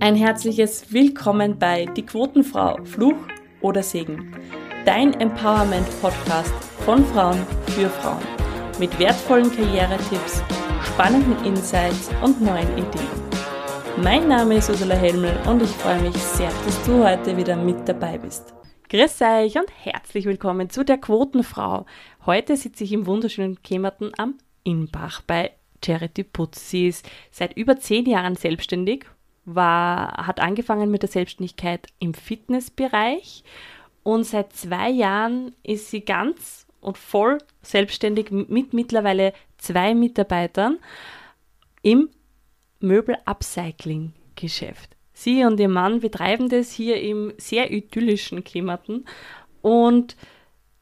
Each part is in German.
Ein herzliches Willkommen bei Die Quotenfrau, Fluch oder Segen. Dein Empowerment-Podcast von Frauen für Frauen. Mit wertvollen Karrieretipps, spannenden Insights und neuen Ideen. Mein Name ist Ursula Helmel und ich freue mich sehr, dass du heute wieder mit dabei bist. Grüß euch und herzlich willkommen zu der Quotenfrau. Heute sitze ich im wunderschönen Kämmerten am Inbach bei Charity Putz. Sie ist seit über zehn Jahren selbstständig, war, hat angefangen mit der Selbstständigkeit im Fitnessbereich. Und seit zwei Jahren ist sie ganz und voll selbstständig mit mittlerweile zwei Mitarbeitern im Möbel-Upcycling-Geschäft. Sie und ihr Mann betreiben das hier im sehr idyllischen Klimmerten und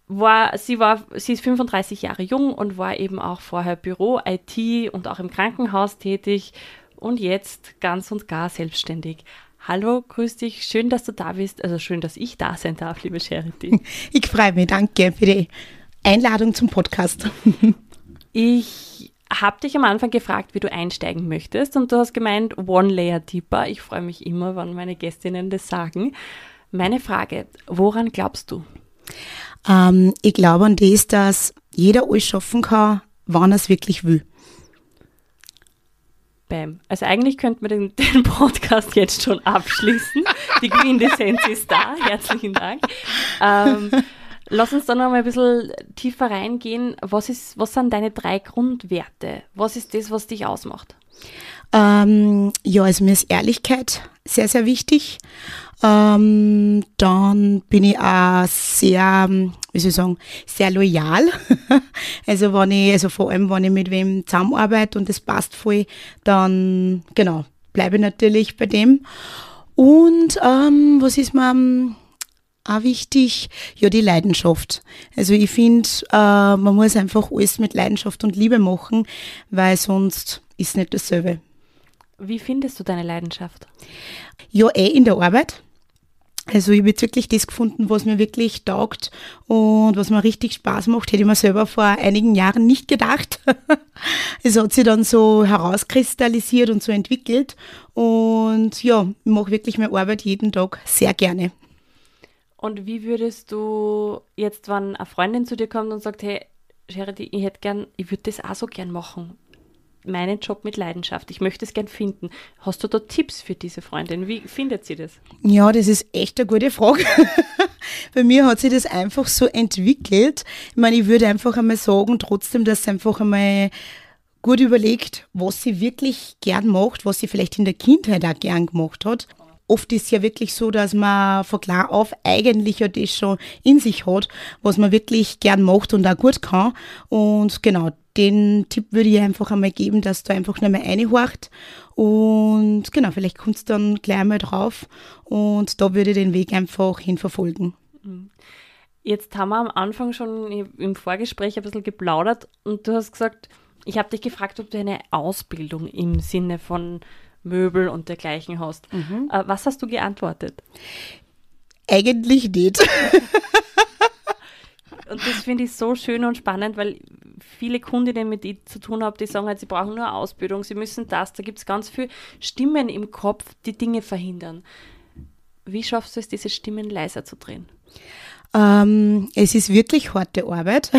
war, sie war, sie ist 35 Jahre jung und war eben auch vorher Büro, IT und auch im Krankenhaus tätig und jetzt ganz und gar selbstständig. Hallo, grüß dich, schön, dass du da bist, also schön, dass ich da sein darf, liebe Charity. Ich freue mich, danke für die Einladung zum Podcast. Ich habe dich am Anfang gefragt, wie du einsteigen möchtest und du hast gemeint, One Layer Deeper. Ich freue mich immer, wenn meine Gästinnen das sagen. Meine Frage, woran glaubst du? Ähm, ich glaube an das, dass jeder alles schaffen kann, wann er es wirklich will. Bam. Also eigentlich könnten wir den, den, Podcast jetzt schon abschließen. Die Quintessenz ist da. Herzlichen Dank. Ähm, lass uns dann noch mal ein bisschen tiefer reingehen. Was, ist, was sind deine drei Grundwerte? Was ist das, was dich ausmacht? Ähm, ja, also mir ist Ehrlichkeit sehr, sehr wichtig. Ähm, dann bin ich auch sehr, wie soll ich sagen, sehr loyal. also wenn ich, also vor allem wenn ich mit wem zusammenarbeite und das passt voll, dann genau, bleibe ich natürlich bei dem. Und ähm, was ist mir ähm, auch wichtig? Ja, die Leidenschaft. Also ich finde, äh, man muss einfach alles mit Leidenschaft und Liebe machen, weil sonst ist nicht dasselbe. Wie findest du deine Leidenschaft? Ja, eh in der Arbeit. Also ich habe jetzt wirklich das gefunden, was mir wirklich taugt und was mir richtig Spaß macht, hätte ich mir selber vor einigen Jahren nicht gedacht. es hat sich dann so herauskristallisiert und so entwickelt und ja, ich mache wirklich meine Arbeit jeden Tag sehr gerne. Und wie würdest du jetzt, wenn eine Freundin zu dir kommt und sagt, hey, Charity, ich hätte gern, ich würde das auch so gern machen meinen Job mit Leidenschaft. Ich möchte es gern finden. Hast du da Tipps für diese Freundin? Wie findet sie das? Ja, das ist echt eine gute Frage. Bei mir hat sich das einfach so entwickelt. Ich meine, ich würde einfach einmal sagen, trotzdem, dass sie einfach einmal gut überlegt, was sie wirklich gern macht, was sie vielleicht in der Kindheit auch gern gemacht hat. Oft ist es ja wirklich so, dass man von klar auf eigentlich ja das schon in sich hat, was man wirklich gern macht und auch gut kann. Und genau, den Tipp würde ich einfach einmal geben, dass du einfach nochmal reinhorcht und genau, vielleicht kommst du dann gleich mal drauf und da würde ich den Weg einfach hinverfolgen. Mhm. Jetzt haben wir am Anfang schon im Vorgespräch ein bisschen geplaudert und du hast gesagt, ich habe dich gefragt, ob du eine Ausbildung im Sinne von Möbel und dergleichen hast. Mhm. Äh, was hast du geantwortet? Eigentlich nicht. und das finde ich so schön und spannend, weil viele Kundinnen, mit ich zu tun habe, die sagen halt, sie brauchen nur Ausbildung, sie müssen das. Da gibt es ganz viele Stimmen im Kopf, die Dinge verhindern. Wie schaffst du es, diese Stimmen leiser zu drehen? Ähm, es ist wirklich harte Arbeit,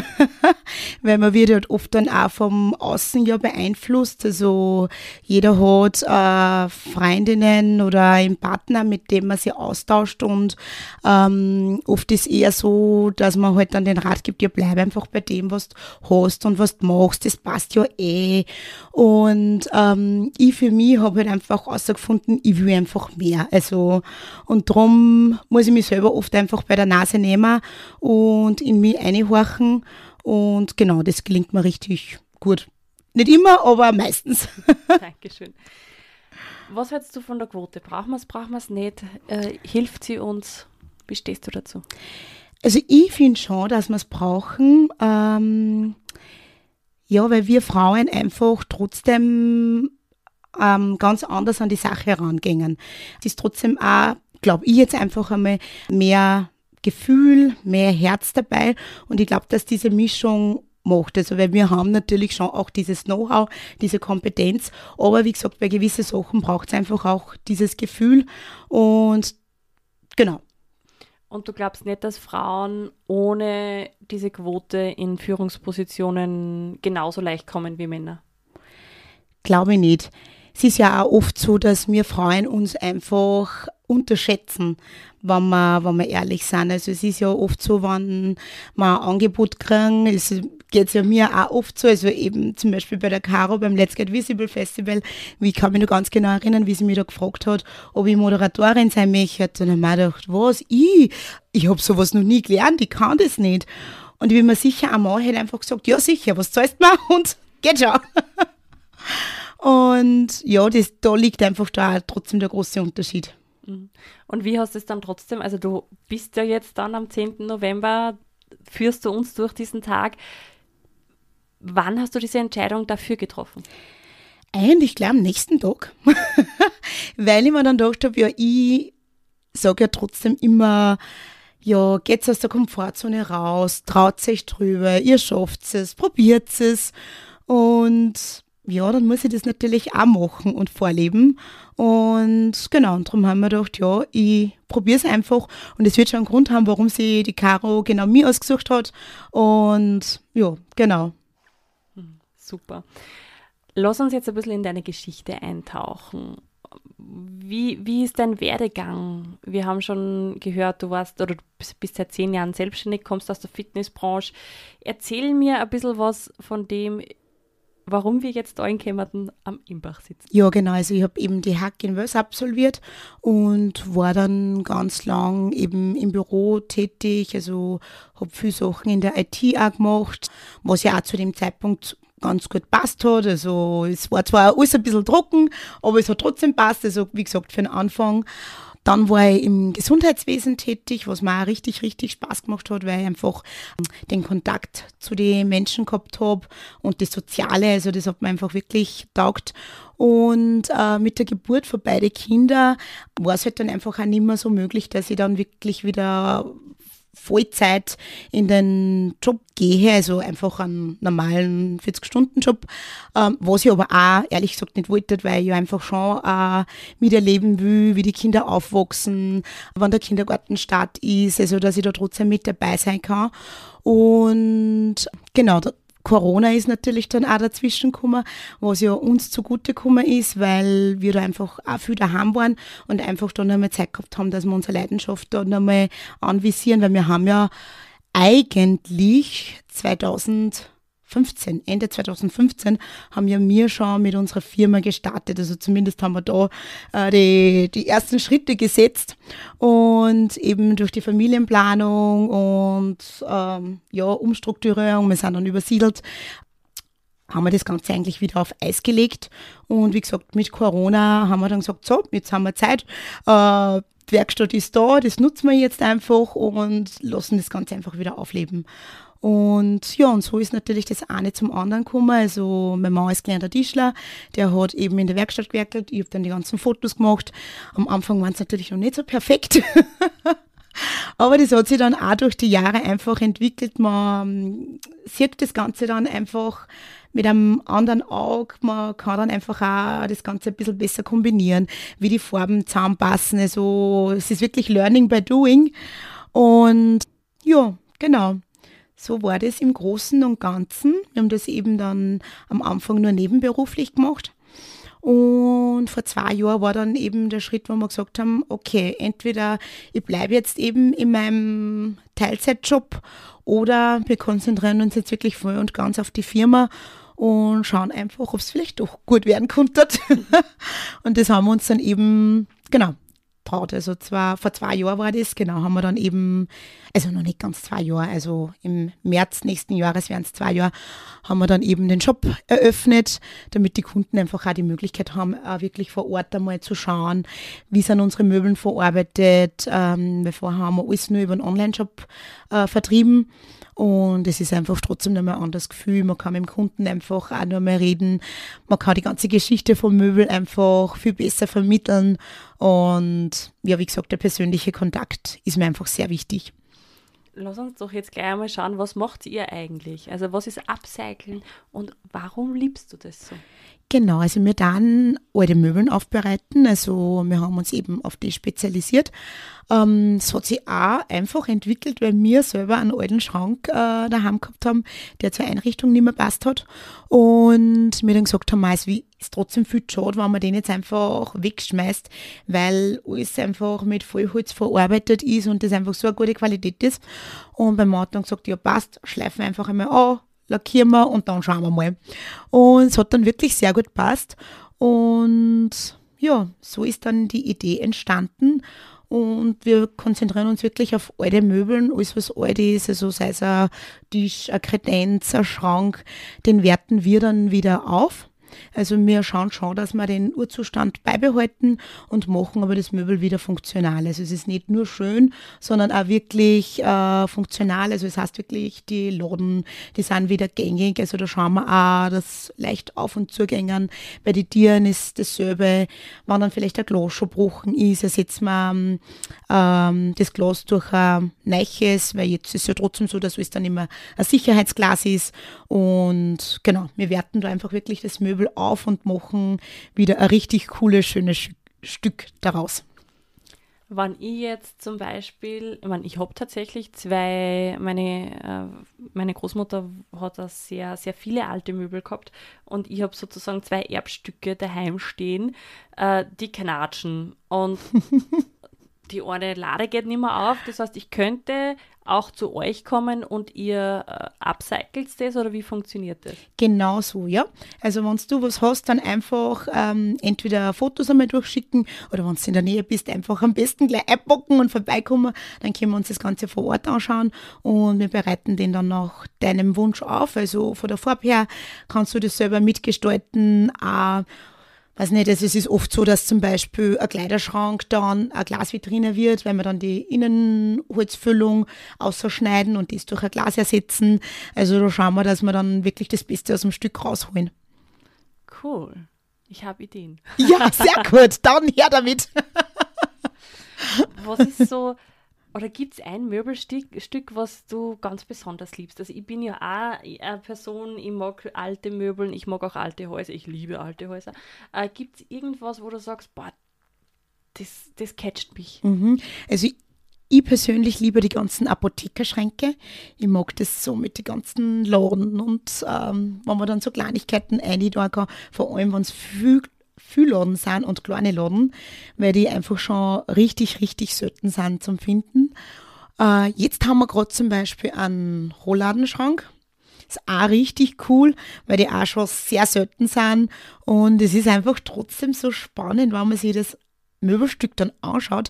weil man wird halt oft dann auch vom Außen ja beeinflusst. Also jeder hat äh, Freundinnen oder einen Partner, mit dem man sich austauscht und ähm, oft ist eher so, dass man halt dann den Rat gibt, ja bleib einfach bei dem, was du hast und was du machst, das passt ja eh. Und ähm, ich für mich habe halt einfach herausgefunden, ich will einfach mehr. Also und darum muss ich mich selber oft einfach bei der Nase nehmen Thema und in mich einhorchen. Und genau, das gelingt mir richtig gut. Nicht immer, aber meistens. Dankeschön. Was hältst du von der Quote? Brauchen wir es, brauchen wir es nicht? Äh, hilft sie uns? Wie stehst du dazu? Also ich finde schon, dass wir es brauchen. Ähm, ja, weil wir Frauen einfach trotzdem ähm, ganz anders an die Sache herangehen. Es ist trotzdem auch, glaube ich, jetzt einfach einmal mehr Gefühl, mehr Herz dabei. Und ich glaube, dass diese Mischung macht. Also, weil wir haben natürlich schon auch dieses Know-how, diese Kompetenz, aber wie gesagt, bei gewissen Sachen braucht es einfach auch dieses Gefühl und genau. Und du glaubst nicht, dass Frauen ohne diese Quote in Führungspositionen genauso leicht kommen wie Männer? Glaube ich nicht. Es ist ja auch oft so, dass wir Frauen uns einfach unterschätzen, wenn wir, wenn wir ehrlich sind. Also es ist ja oft so, wenn wir ein Angebot kriegen, es geht ja mir auch oft so, also eben zum Beispiel bei der Caro beim Let's Get Visible Festival, wie kann mich noch ganz genau erinnern, wie sie mich da gefragt hat, ob ich Moderatorin sein möchte. Und dann habe ich gedacht, was, ich? Ich habe sowas noch nie gelernt, ich kann das nicht. Und ich bin mir sicher, einmal hätte einfach gesagt, ja sicher, was zahlst du mir? Und geht schon. Und ja, das, da liegt einfach da trotzdem der große Unterschied. Mhm. Und wie hast du es dann trotzdem, also du bist ja jetzt dann am 10. November, führst du uns durch diesen Tag. Wann hast du diese Entscheidung dafür getroffen? Eigentlich gleich am nächsten Tag, weil ich mir dann gedacht habe, ja, ich sage ja trotzdem immer, ja, geht's aus der Komfortzone raus, traut euch drüber, ihr schafft es, probiert es und ja, dann muss ich das natürlich auch machen und vorleben. Und genau, und darum haben wir gedacht, ja, ich probiere es einfach. Und es wird schon einen Grund haben, warum sie die Caro genau mir ausgesucht hat. Und ja, genau. Hm, super. Lass uns jetzt ein bisschen in deine Geschichte eintauchen. Wie, wie ist dein Werdegang? Wir haben schon gehört, du warst oder du bist seit zehn Jahren selbstständig, kommst aus der Fitnessbranche. Erzähl mir ein bisschen was von dem, warum wir jetzt da in Kämmerten am Imbach sitzen. Ja, genau. Also ich habe eben die Hack in Wels absolviert und war dann ganz lang eben im Büro tätig. Also habe viele Sachen in der IT auch gemacht, was ja auch zu dem Zeitpunkt ganz gut passt hat. Also es war zwar alles ein bisschen trocken, aber es hat trotzdem passt. Also wie gesagt, für den Anfang. Dann war ich im Gesundheitswesen tätig, was mir auch richtig, richtig Spaß gemacht hat, weil ich einfach ähm, den Kontakt zu den Menschen gehabt habe und das Soziale, also das hat mir einfach wirklich taugt. Und äh, mit der Geburt von beiden Kindern war es halt dann einfach auch nicht mehr so möglich, dass ich dann wirklich wieder Vollzeit in den Job gehe, also einfach einen normalen 40-Stunden-Job, ähm, was ich aber auch ehrlich gesagt nicht wollte, weil ich einfach schon äh, miterleben will, wie die Kinder aufwachsen, wann der Kindergartenstart ist, also dass ich da trotzdem mit dabei sein kann. Und genau, Corona ist natürlich dann auch dazwischen gekommen, was ja uns zugute gekommen ist, weil wir da einfach auch viel daheim waren und einfach dann einmal Zeit gehabt haben, dass wir unsere Leidenschaft da nochmal anvisieren, weil wir haben ja eigentlich 2000 2015, Ende 2015 haben ja wir schon mit unserer Firma gestartet. Also zumindest haben wir da äh, die, die ersten Schritte gesetzt und eben durch die Familienplanung und ähm, ja, Umstrukturierung, wir sind dann übersiedelt, haben wir das Ganze eigentlich wieder auf Eis gelegt. Und wie gesagt, mit Corona haben wir dann gesagt, so, jetzt haben wir Zeit. Äh, die Werkstatt ist da, das nutzen wir jetzt einfach und lassen das Ganze einfach wieder aufleben. Und ja, und so ist natürlich das eine zum anderen gekommen. Also mein Mann ist gelernter Tischler, der hat eben in der Werkstatt gewerkelt. Ich habe dann die ganzen Fotos gemacht. Am Anfang waren es natürlich noch nicht so perfekt. Aber das hat sich dann auch durch die Jahre einfach entwickelt. Man ähm, sieht das Ganze dann einfach mit einem anderen Auge. Man kann dann einfach auch das Ganze ein bisschen besser kombinieren, wie die Farben zusammenpassen. Also es ist wirklich Learning by Doing. Und ja, genau. So war das im Großen und Ganzen. Wir haben das eben dann am Anfang nur nebenberuflich gemacht. Und vor zwei Jahren war dann eben der Schritt, wo wir gesagt haben, okay, entweder ich bleibe jetzt eben in meinem Teilzeitjob oder wir konzentrieren uns jetzt wirklich voll und ganz auf die Firma und schauen einfach, ob es vielleicht doch gut werden konnte. und das haben wir uns dann eben, genau, traut. Also zwar vor zwei Jahren war das, genau, haben wir dann eben, also noch nicht ganz zwei Jahre, also im März nächsten Jahres wären es zwei Jahre, haben wir dann eben den Shop eröffnet, damit die Kunden einfach auch die Möglichkeit haben, auch wirklich vor Ort einmal zu schauen, wie sind unsere Möbeln verarbeitet. Ähm, wir vorher haben wir alles nur über einen Online-Shop äh, vertrieben. Und es ist einfach trotzdem nochmal ein anderes Gefühl. Man kann mit dem Kunden einfach auch nochmal reden. Man kann die ganze Geschichte vom Möbel einfach viel besser vermitteln. Und ja, wie gesagt, der persönliche Kontakt ist mir einfach sehr wichtig. lass uns doch jetzt gleich einmal schauen, was macht ihr eigentlich? Also was ist Upcycling und warum liebst du das so? Genau, also wir dann alte Möbeln aufbereiten. Also wir haben uns eben auf die spezialisiert. Ähm, es hat sich auch einfach entwickelt, weil wir selber einen alten Schrank äh, daheim gehabt haben, der zur Einrichtung nicht mehr passt hat. Und wir dann gesagt haben, es ist trotzdem viel schade, wenn man den jetzt einfach wegschmeißt, weil alles einfach mit Vollholz verarbeitet ist und das einfach so eine gute Qualität ist. Und beim Mann dann gesagt, ja passt, schleifen wir einfach einmal an, lackieren wir und dann schauen wir mal. Und es hat dann wirklich sehr gut passt. Und ja, so ist dann die Idee entstanden. Und wir konzentrieren uns wirklich auf alte Möbeln, alles was alt ist, also sei es ein Tisch, ein Kredenz, ein Schrank, den werten wir dann wieder auf also wir schauen schon, dass wir den Urzustand beibehalten und machen aber das Möbel wieder funktional. Also es ist nicht nur schön, sondern auch wirklich äh, funktional. Also es heißt wirklich, die Laden, die sind wieder gängig. Also da schauen wir auch, dass leicht auf- und zugängen. Bei den Tieren ist dasselbe. Wenn dann vielleicht ein Glas schon gebrochen ist, ersetzen wir ähm, das Glas durch ein neues, weil jetzt ist es ja trotzdem so, dass es dann immer ein Sicherheitsglas ist. Und genau, wir werten da einfach wirklich das Möbel Möbel auf und machen wieder ein richtig cooles, schönes Stück daraus. Wenn ich jetzt zum Beispiel, ich meine, ich habe tatsächlich zwei, meine, äh, meine Großmutter hat da sehr, sehr viele alte Möbel gehabt und ich habe sozusagen zwei Erbstücke daheim stehen, äh, die knatschen und die eine Lade geht nicht mehr auf. Das heißt, ich könnte auch zu euch kommen und ihr äh, upcycelt das oder wie funktioniert das? Genau so, ja. Also wenn du was hast, dann einfach ähm, entweder Fotos einmal durchschicken oder wenn du in der Nähe bist, einfach am besten gleich einpacken und vorbeikommen. Dann können wir uns das Ganze vor Ort anschauen und wir bereiten den dann nach deinem Wunsch auf. Also von der Farbe her kannst du das selber mitgestalten. Auch weiß nicht, also es ist oft so, dass zum Beispiel ein Kleiderschrank dann eine Glasvitrine wird, wenn wir dann die Innenholzfüllung ausschneiden und das durch ein Glas ersetzen. Also da schauen wir, dass wir dann wirklich das Beste aus dem Stück rausholen. Cool. Ich habe Ideen. Ja, sehr gut. Dann her damit. Was ist so oder gibt es ein Möbelstück, Stück, was du ganz besonders liebst? Also ich bin ja auch eine Person, ich mag alte Möbeln, ich mag auch alte Häuser, ich liebe alte Häuser. Äh, gibt es irgendwas, wo du sagst, boah, das, das catcht mich? Mhm. Also ich, ich persönlich liebe die ganzen Apothekerschränke. Ich mag das so mit den ganzen Laden und ähm, wenn man dann so Kleinigkeiten einladen kann, vor allem wenn es viel viele Laden sind und kleine Laden, weil die einfach schon richtig, richtig selten sind zum Finden. Äh, jetzt haben wir gerade zum Beispiel einen Rollladenschrank. Ist auch richtig cool, weil die auch schon sehr selten sind. Und es ist einfach trotzdem so spannend, wenn man sich das Möbelstück dann anschaut,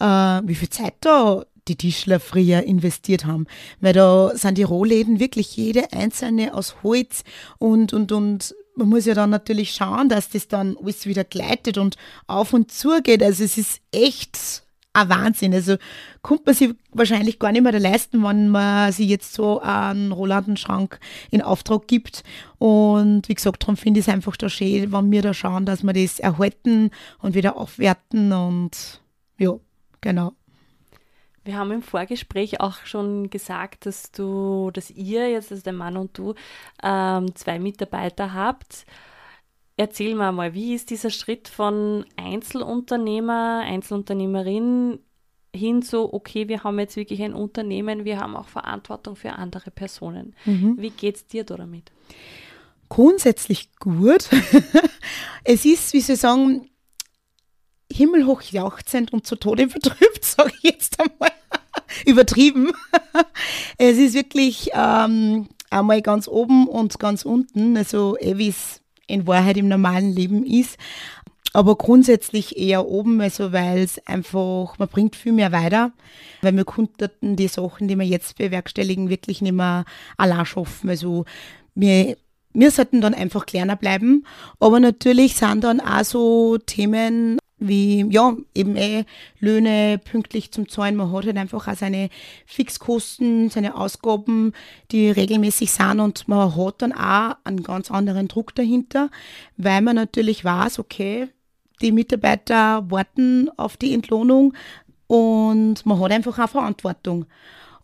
äh, wie viel Zeit da die Tischler früher investiert haben. Weil da sind die Rohläden wirklich jede einzelne aus Holz und, und, und man muss ja dann natürlich schauen, dass das dann alles wieder gleitet und auf und zu geht. Also es ist echt ein Wahnsinn. Also kommt man sich wahrscheinlich gar nicht mehr leisten, wenn man sich jetzt so einen Rolandenschrank in Auftrag gibt. Und wie gesagt, darum finde ich es einfach da schön, wenn wir da schauen, dass wir das erhalten und wieder aufwerten und ja, genau. Wir haben im Vorgespräch auch schon gesagt, dass du, dass ihr jetzt, also der Mann und du, ähm, zwei Mitarbeiter habt. Erzähl mal mal, wie ist dieser Schritt von Einzelunternehmer, Einzelunternehmerin hin zu, okay, wir haben jetzt wirklich ein Unternehmen, wir haben auch Verantwortung für andere Personen. Mhm. Wie es dir damit? Grundsätzlich gut. es ist, wie Sie sagen, himmelhoch jauchzend und zu Tode betrübt, sage ich jetzt einmal. Übertrieben. es ist wirklich ähm, einmal ganz oben und ganz unten, also eh wie es in Wahrheit im normalen Leben ist. Aber grundsätzlich eher oben, also weil es einfach, man bringt viel mehr weiter, weil wir konnten die Sachen, die wir jetzt bewerkstelligen, wirklich nicht mehr allein schaffen. Also wir wir sollten dann einfach kleiner bleiben. Aber natürlich sind dann auch so Themen wie, ja, eben eh Löhne pünktlich zum Zahlen. Man hat halt einfach auch seine Fixkosten, seine Ausgaben, die regelmäßig sind und man hat dann auch einen ganz anderen Druck dahinter, weil man natürlich weiß, okay, die Mitarbeiter warten auf die Entlohnung und man hat einfach auch Verantwortung.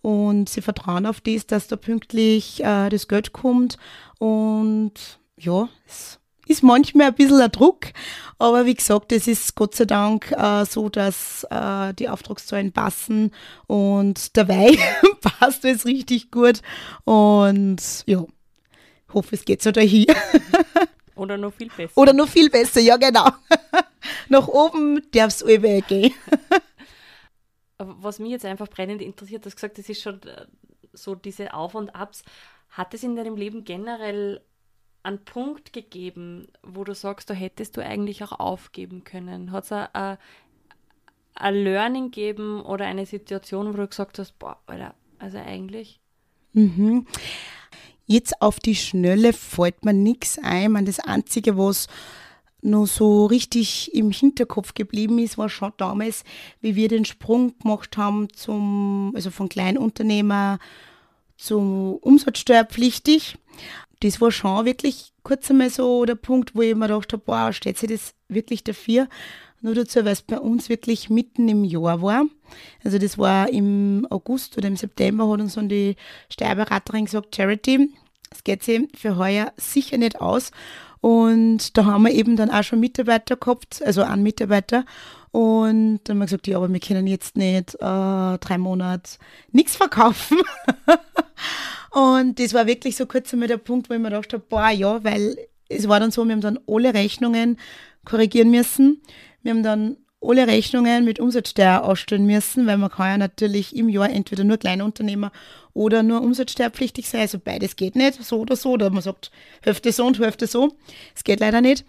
und sie vertrauen auf das, dass da pünktlich äh, das Geld kommt und ja, es ist manchmal ein bisschen ein Druck, aber wie gesagt, es ist Gott sei Dank äh, so, dass äh, die Auftragszahlen passen und dabei passt es richtig gut und ja, hoffe, es geht so dahin. Oder noch viel besser. Oder noch viel besser, ja genau. Nach oben darf es allweil gehen. Was mich jetzt einfach brennend interessiert, du hast gesagt, das ist schon äh, so diese Auf und Abs. Hat es in deinem Leben generell einen Punkt gegeben, wo du sagst, da hättest du eigentlich auch aufgeben können? Hat es ein, Learning gegeben oder eine Situation, wo du gesagt hast, boah, Alter, also eigentlich? Mhm. Jetzt auf die Schnelle fällt mir nichts ein. Man, das Einzige, was noch so richtig im Hinterkopf geblieben ist, war schon damals, wie wir den Sprung gemacht haben zum, also von Kleinunternehmer zum umsatzsteuerpflichtig. Das war schon wirklich kurz einmal so der Punkt, wo ich mir gedacht habe, boah, steht sich das wirklich dafür? Nur dazu, weil es bei uns wirklich mitten im Jahr war. Also das war im August oder im September hat uns dann die Steuerberaterin gesagt, Charity, es geht sich für heuer sicher nicht aus. Und da haben wir eben dann auch schon Mitarbeiter gehabt, also einen Mitarbeiter. Und dann haben wir gesagt, ja, aber wir können jetzt nicht äh, drei Monate nichts verkaufen. und das war wirklich so kurz einmal der Punkt, wo ich mir gedacht habe, boah, ja, weil es war dann so, wir haben dann alle Rechnungen korrigieren müssen. Wir haben dann alle Rechnungen mit Umsatzsteuer ausstellen müssen, weil man kann ja natürlich im Jahr entweder nur Kleinunternehmer oder nur umsatzsteuerpflichtig sein. Also beides geht nicht, so oder so. Oder man sagt Hälfte so und Hälfte so. Es geht leider nicht.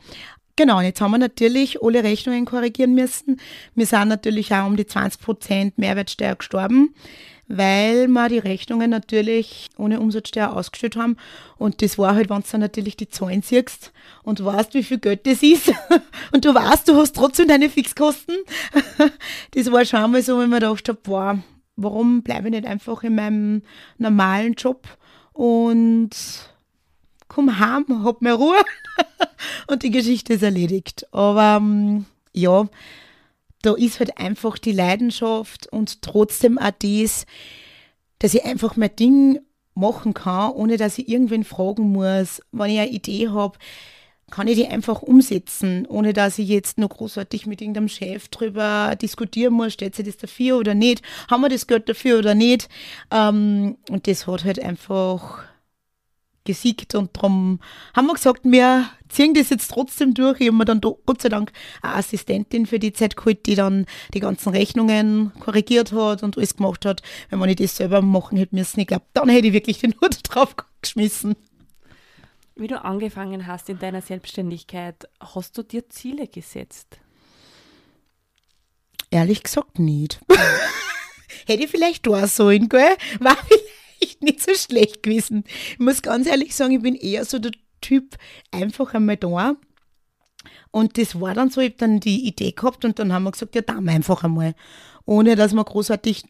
Genau, und jetzt haben wir natürlich alle Rechnungen korrigieren müssen. Wir sind natürlich auch um die 20% Mehrwertsteuer gestorben weil wir die Rechnungen natürlich ohne Umsatzsteuer ausgestellt haben. Und das war halt, wenn du dann natürlich die Zahlen siehst und weißt, wie viel Geld das ist und du weißt, du hast trotzdem deine Fixkosten. das war schon mal so, wenn man gedacht habe, boah, warum bleibe ich nicht einfach in meinem normalen Job und komm heim, hab mehr Ruhe und die Geschichte ist erledigt. Aber ähm, ja, da ist halt einfach die Leidenschaft und trotzdem auch das, dass ich einfach mein Ding machen kann, ohne dass ich irgendwen fragen muss. Wenn ich eine Idee habe, kann ich die einfach umsetzen, ohne dass ich jetzt noch großartig mit irgendeinem Chef drüber diskutieren muss, steht sie das dafür oder nicht, haben wir das Geld dafür oder nicht. Ähm, und das hat halt einfach gesiegt und darum haben wir gesagt, wir ziehen das jetzt trotzdem durch. Ich habe mir dann Gott sei Dank eine Assistentin für die Zeit geholt, die dann die ganzen Rechnungen korrigiert hat und alles gemacht hat. Wenn man nicht das selber machen hätte müssen, ich glaube, dann hätte ich wirklich den Hut drauf geschmissen. Wie du angefangen hast in deiner Selbstständigkeit, hast du dir Ziele gesetzt? Ehrlich gesagt nicht. hätte ich vielleicht da sollen, gell? War vielleicht nicht so schlecht gewesen. Ich muss ganz ehrlich sagen, ich bin eher so der Typ einfach einmal da. Und das war dann so, ich habe dann die Idee gehabt und dann haben wir gesagt, ja, da wir einfach einmal. Ohne dass wir großartig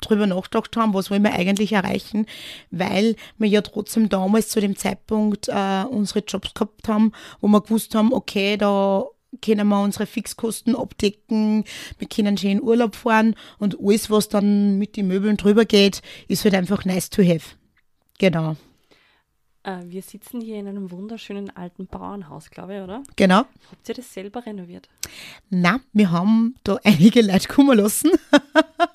drüber nachgedacht haben, was wollen wir eigentlich erreichen, weil wir ja trotzdem damals zu dem Zeitpunkt äh, unsere Jobs gehabt haben, wo wir gewusst haben, okay, da können wir unsere Fixkosten abdecken, wir können schön Urlaub fahren und alles, was dann mit den Möbeln drüber geht, ist halt einfach nice to have. Genau. Äh, wir sitzen hier in einem wunderschönen alten Bauernhaus, glaube ich, oder? Genau. Habt ihr das selber renoviert? Na, wir haben da einige Leute kommen lassen.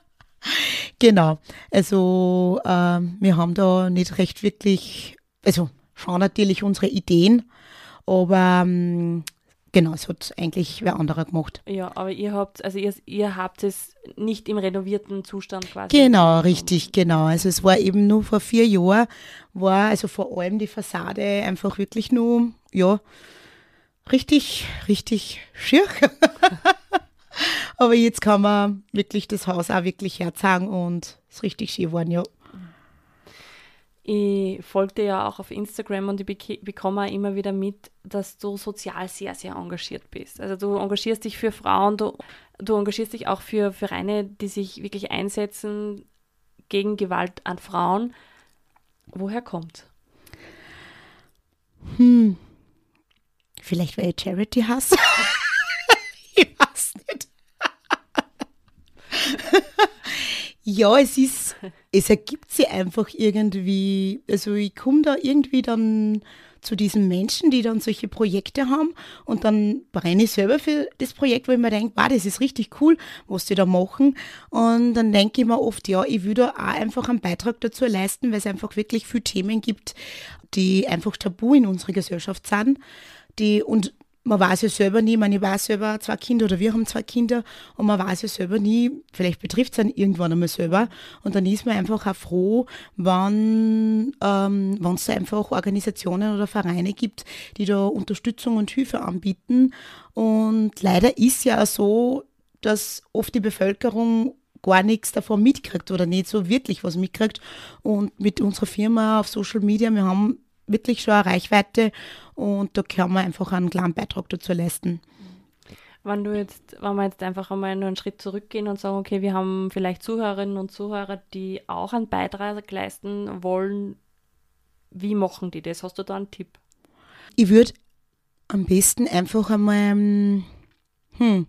genau. Also, äh, wir haben da nicht recht wirklich, also schon natürlich unsere Ideen, aber ähm, Genau, es hat eigentlich wer anderer gemacht. Ja, aber ihr habt, also ihr, ihr habt es nicht im renovierten Zustand quasi. Genau, richtig, genau. Also es war eben nur vor vier Jahren, war also vor allem die Fassade einfach wirklich nur, ja, richtig, richtig schier. aber jetzt kann man wirklich das Haus auch wirklich herzeigen und es ist richtig schön geworden, ja. Ich folge dir ja auch auf Instagram und ich bekomme auch immer wieder mit, dass du sozial sehr, sehr engagiert bist. Also du engagierst dich für Frauen, du, du engagierst dich auch für Vereine, die sich wirklich einsetzen gegen Gewalt an Frauen. Woher kommt? Hm. Vielleicht weil ich Charity hasse. ich weiß nicht. Ja, es ist, es ergibt sich einfach irgendwie, also ich komme da irgendwie dann zu diesen Menschen, die dann solche Projekte haben und dann brenne ich selber für das Projekt, wo ich mir denke, wow, das ist richtig cool, was die da machen. Und dann denke ich mir oft, ja, ich würde auch einfach einen Beitrag dazu leisten, weil es einfach wirklich viele Themen gibt, die einfach tabu in unserer Gesellschaft sind, die und man weiß ja selber nie, ich meine, ich weiß selber zwei Kinder oder wir haben zwei Kinder und man weiß ja selber nie, vielleicht betrifft es dann irgendwann einmal selber und dann ist man einfach auch froh, wenn ähm, es da einfach Organisationen oder Vereine gibt, die da Unterstützung und Hilfe anbieten und leider ist ja auch so, dass oft die Bevölkerung gar nichts davon mitkriegt oder nicht so wirklich was mitkriegt und mit unserer Firma auf Social Media, wir haben wirklich schon eine Reichweite und da kann man einfach einen kleinen Beitrag dazu leisten. Wenn du jetzt, wenn wir jetzt einfach einmal nur einen Schritt zurückgehen und sagen, okay, wir haben vielleicht Zuhörerinnen und Zuhörer, die auch einen Beitrag leisten wollen, wie machen die das? Hast du da einen Tipp? Ich würde am besten einfach einmal, hm,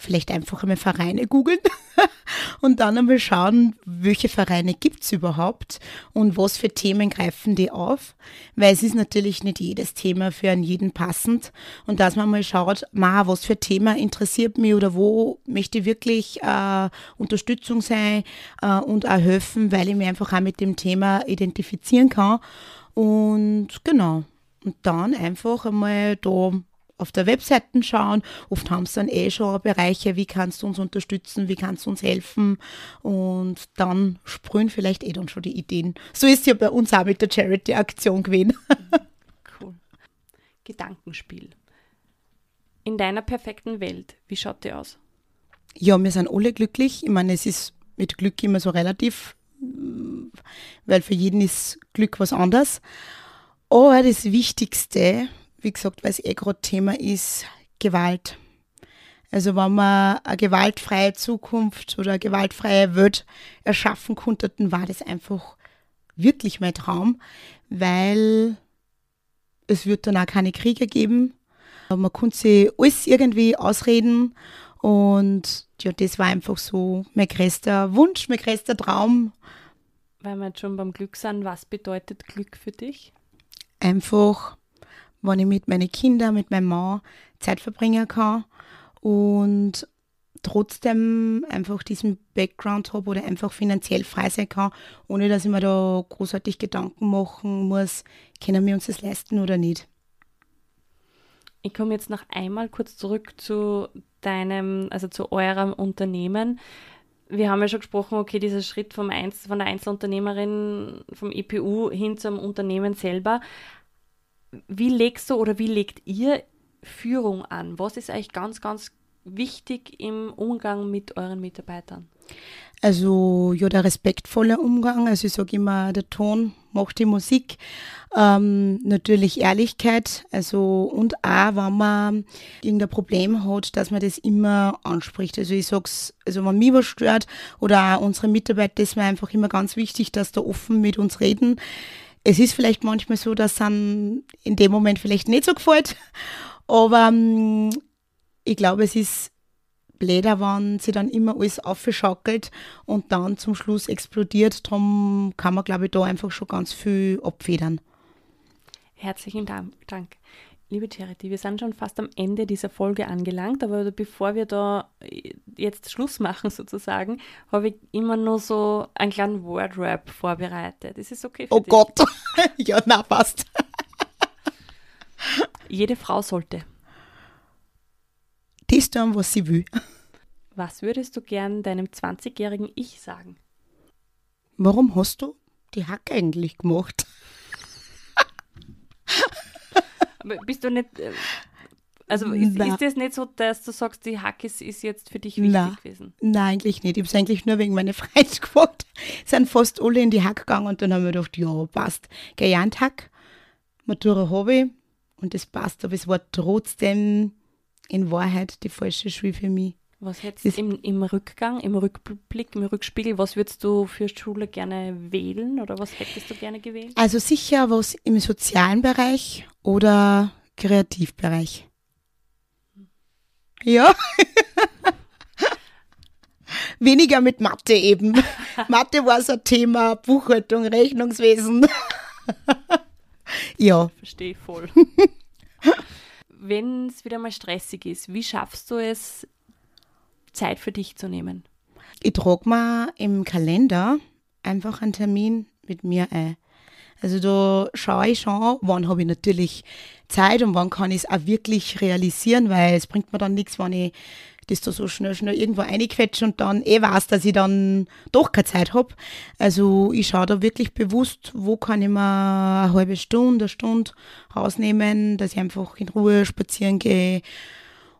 vielleicht einfach einmal Vereine googeln und dann einmal schauen, welche Vereine gibt es überhaupt und was für Themen greifen die auf. Weil es ist natürlich nicht jedes Thema für einen jeden passend. Und dass man mal schaut, ma, was für Thema interessiert mich oder wo möchte ich wirklich äh, Unterstützung sein äh, und auch helfen, weil ich mich einfach auch mit dem Thema identifizieren kann. Und genau. Und dann einfach einmal da auf der Webseite schauen. Oft haben sie dann eh schon Bereiche, wie kannst du uns unterstützen, wie kannst du uns helfen und dann sprühen vielleicht eh dann schon die Ideen. So ist ja bei uns auch mit der Charity-Aktion gewesen. cool. Gedankenspiel. In deiner perfekten Welt, wie schaut die aus? Ja, wir sind alle glücklich. Ich meine, es ist mit Glück immer so relativ, weil für jeden ist Glück was anderes. Aber das Wichtigste wie gesagt, weil es eh gerade Thema ist, Gewalt. Also wenn wir eine gewaltfreie Zukunft oder eine gewaltfreie Welt erschaffen konnten, war das einfach wirklich mein Traum, weil es wird dann auch keine Kriege geben. Man konnte sich alles irgendwie ausreden und ja, das war einfach so mein größter Wunsch, mein größter Traum. Weil wir jetzt schon beim Glück sind, was bedeutet Glück für dich? Einfach wenn ich mit meinen Kindern, mit meinem Mann Zeit verbringen kann und trotzdem einfach diesen Background habe oder einfach finanziell frei sein kann, ohne dass ich mir da großartig Gedanken machen muss, können wir uns das leisten oder nicht. Ich komme jetzt noch einmal kurz zurück zu deinem, also zu eurem Unternehmen. Wir haben ja schon gesprochen, okay, dieser Schritt vom Einzel, von der Einzelunternehmerin, vom EPU hin zum Unternehmen selber wie legst du oder wie legt ihr Führung an? Was ist eigentlich ganz, ganz wichtig im Umgang mit euren Mitarbeitern? Also ja, der respektvolle Umgang. Also ich sage immer, der Ton macht die Musik. Ähm, natürlich Ehrlichkeit. Also und auch, wenn man irgendein Problem hat, dass man das immer anspricht. Also ich sag's, also wenn mich was stört oder auch unsere Mitarbeiter, ist mir einfach immer ganz wichtig, dass da offen mit uns reden es ist vielleicht manchmal so, dass es in dem Moment vielleicht nicht so gefällt, aber ähm, ich glaube, es ist bläder, wenn sie dann immer alles aufschaukelt und dann zum Schluss explodiert. Darum kann man, glaube ich, da einfach schon ganz viel abfedern. Herzlichen Dank. Liebe Charity, wir sind schon fast am Ende dieser Folge angelangt, aber bevor wir da jetzt Schluss machen sozusagen, habe ich immer nur so einen kleinen Word-Rap vorbereitet. Ist es okay für Oh dich? Gott, ja, na, passt. Jede Frau sollte. Das tun, was sie will. Was würdest du gern deinem 20-jährigen Ich sagen? Warum hast du die Hack eigentlich gemacht? Aber bist du nicht. Äh, also ist, ist, das nicht so, dass du sagst, die Hackis ist jetzt für dich wichtig Nein. gewesen? Nein, eigentlich nicht. Ich habe es eigentlich nur wegen meiner Freunde gemacht. Sind fast alle in die Hack gegangen und dann haben wir gedacht, ja, passt. Gelernt Hack, Matura ich und das passt, aber es war trotzdem in Wahrheit die falsche Schule für mich. Was hättest du im, im Rückgang, im Rückblick, im Rückspiegel, was würdest du für Schule gerne wählen oder was hättest du gerne gewählt? Also sicher was im sozialen Bereich oder Kreativbereich. Ja. weniger mit Mathe eben. Mathe war so ein Thema, Buchhaltung, Rechnungswesen. ja. Verstehe voll. Wenn es wieder mal stressig ist, wie schaffst du es, Zeit für dich zu nehmen? Ich trage mir im Kalender einfach einen Termin mit mir ein. Also da schaue ich schon, wann habe ich natürlich Zeit und wann kann ich es auch wirklich realisieren, weil es bringt mir dann nichts, wenn ich das da so schnell, schnell irgendwo reinquetsche und dann eh weiß, dass ich dann doch keine Zeit habe. Also ich schaue da wirklich bewusst, wo kann ich mir eine halbe Stunde, eine Stunde rausnehmen, dass ich einfach in Ruhe spazieren gehe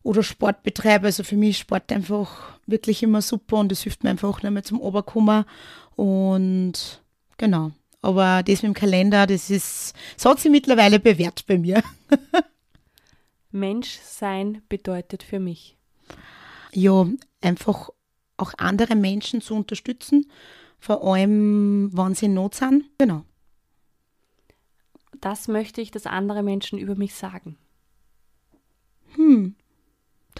oder Sport betreibe. Also für mich ist Sport einfach wirklich immer super und es hilft mir einfach nicht mehr zum Oberkommen. Und genau. Aber das mit dem Kalender, das ist, das hat sich mittlerweile bewährt bei mir. Menschsein bedeutet für mich. Ja, einfach auch andere Menschen zu unterstützen, vor allem, wenn sie in Not sind. Genau. Das möchte ich, dass andere Menschen über mich sagen. Hm,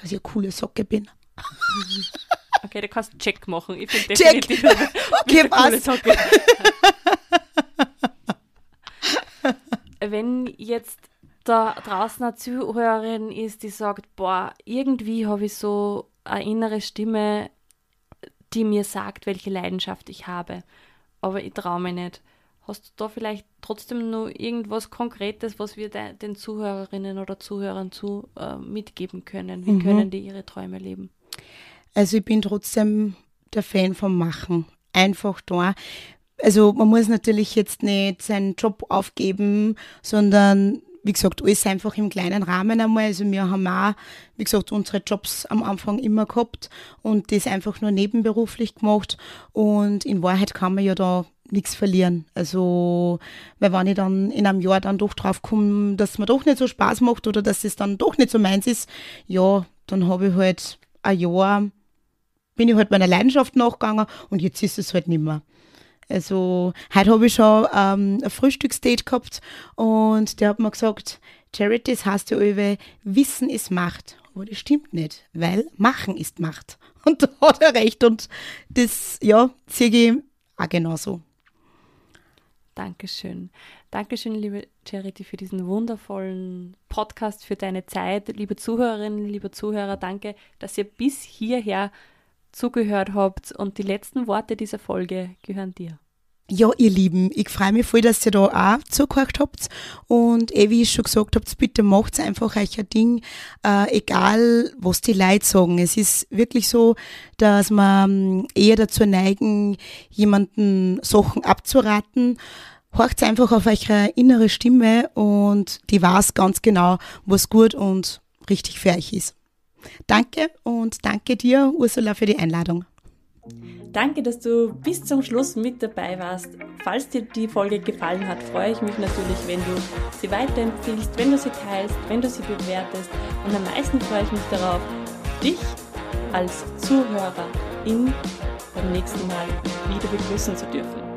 dass ich eine coole Socke bin. Okay, du kannst Check machen. Ich finde definitiv okay, Socke. Wenn jetzt da draußen eine Zuhörerin ist, die sagt, boah, irgendwie habe ich so eine innere Stimme, die mir sagt, welche Leidenschaft ich habe, aber ich traue mich nicht. Hast du da vielleicht trotzdem nur irgendwas Konkretes, was wir de den Zuhörerinnen oder Zuhörern zu äh, mitgeben können? Wie mhm. können die ihre Träume leben? Also ich bin trotzdem der Fan vom Machen. Einfach da. Also man muss natürlich jetzt nicht seinen Job aufgeben, sondern wie gesagt, alles einfach im kleinen Rahmen einmal. Also wir haben auch, wie gesagt, unsere Jobs am Anfang immer gehabt und das einfach nur nebenberuflich gemacht. Und in Wahrheit kann man ja da nichts verlieren. Also, weil wenn ich dann in einem Jahr dann doch drauf komme, dass mir doch nicht so Spaß macht oder dass es dann doch nicht so meins ist, ja, dann habe ich halt ein Jahr, bin ich halt meiner Leidenschaft nachgegangen und jetzt ist es halt nicht mehr. Also heute habe ich schon ähm, ein Frühstücksdate gehabt und der hat mir gesagt, Charity, das heißt ja alle, Wissen ist Macht. Aber das stimmt nicht, weil Machen ist Macht. Und da hat er recht und das, ja, sehe ich auch genauso. Dankeschön. Dankeschön, liebe Charity, für diesen wundervollen Podcast, für deine Zeit. Liebe Zuhörerinnen, liebe Zuhörer, danke, dass ihr bis hierher zugehört habt und die letzten Worte dieser Folge gehören dir. Ja, ihr Lieben, ich freue mich voll, dass ihr da auch zugehört habt. Und eh, wie ich schon gesagt habt, bitte macht einfach euch ein Ding, äh, egal was die Leute sagen. Es ist wirklich so, dass man ähm, eher dazu neigen, jemanden Sachen abzuraten. Horcht einfach auf eure innere Stimme und die weiß ganz genau, was gut und richtig für euch ist. Danke und danke dir, Ursula, für die Einladung. Danke, dass du bis zum Schluss mit dabei warst. Falls dir die Folge gefallen hat, freue ich mich natürlich, wenn du sie weiterempfiehlst, wenn du sie teilst, wenn du sie bewertest. Und am meisten freue ich mich darauf, dich als Zuhörerin beim nächsten Mal wieder begrüßen zu dürfen.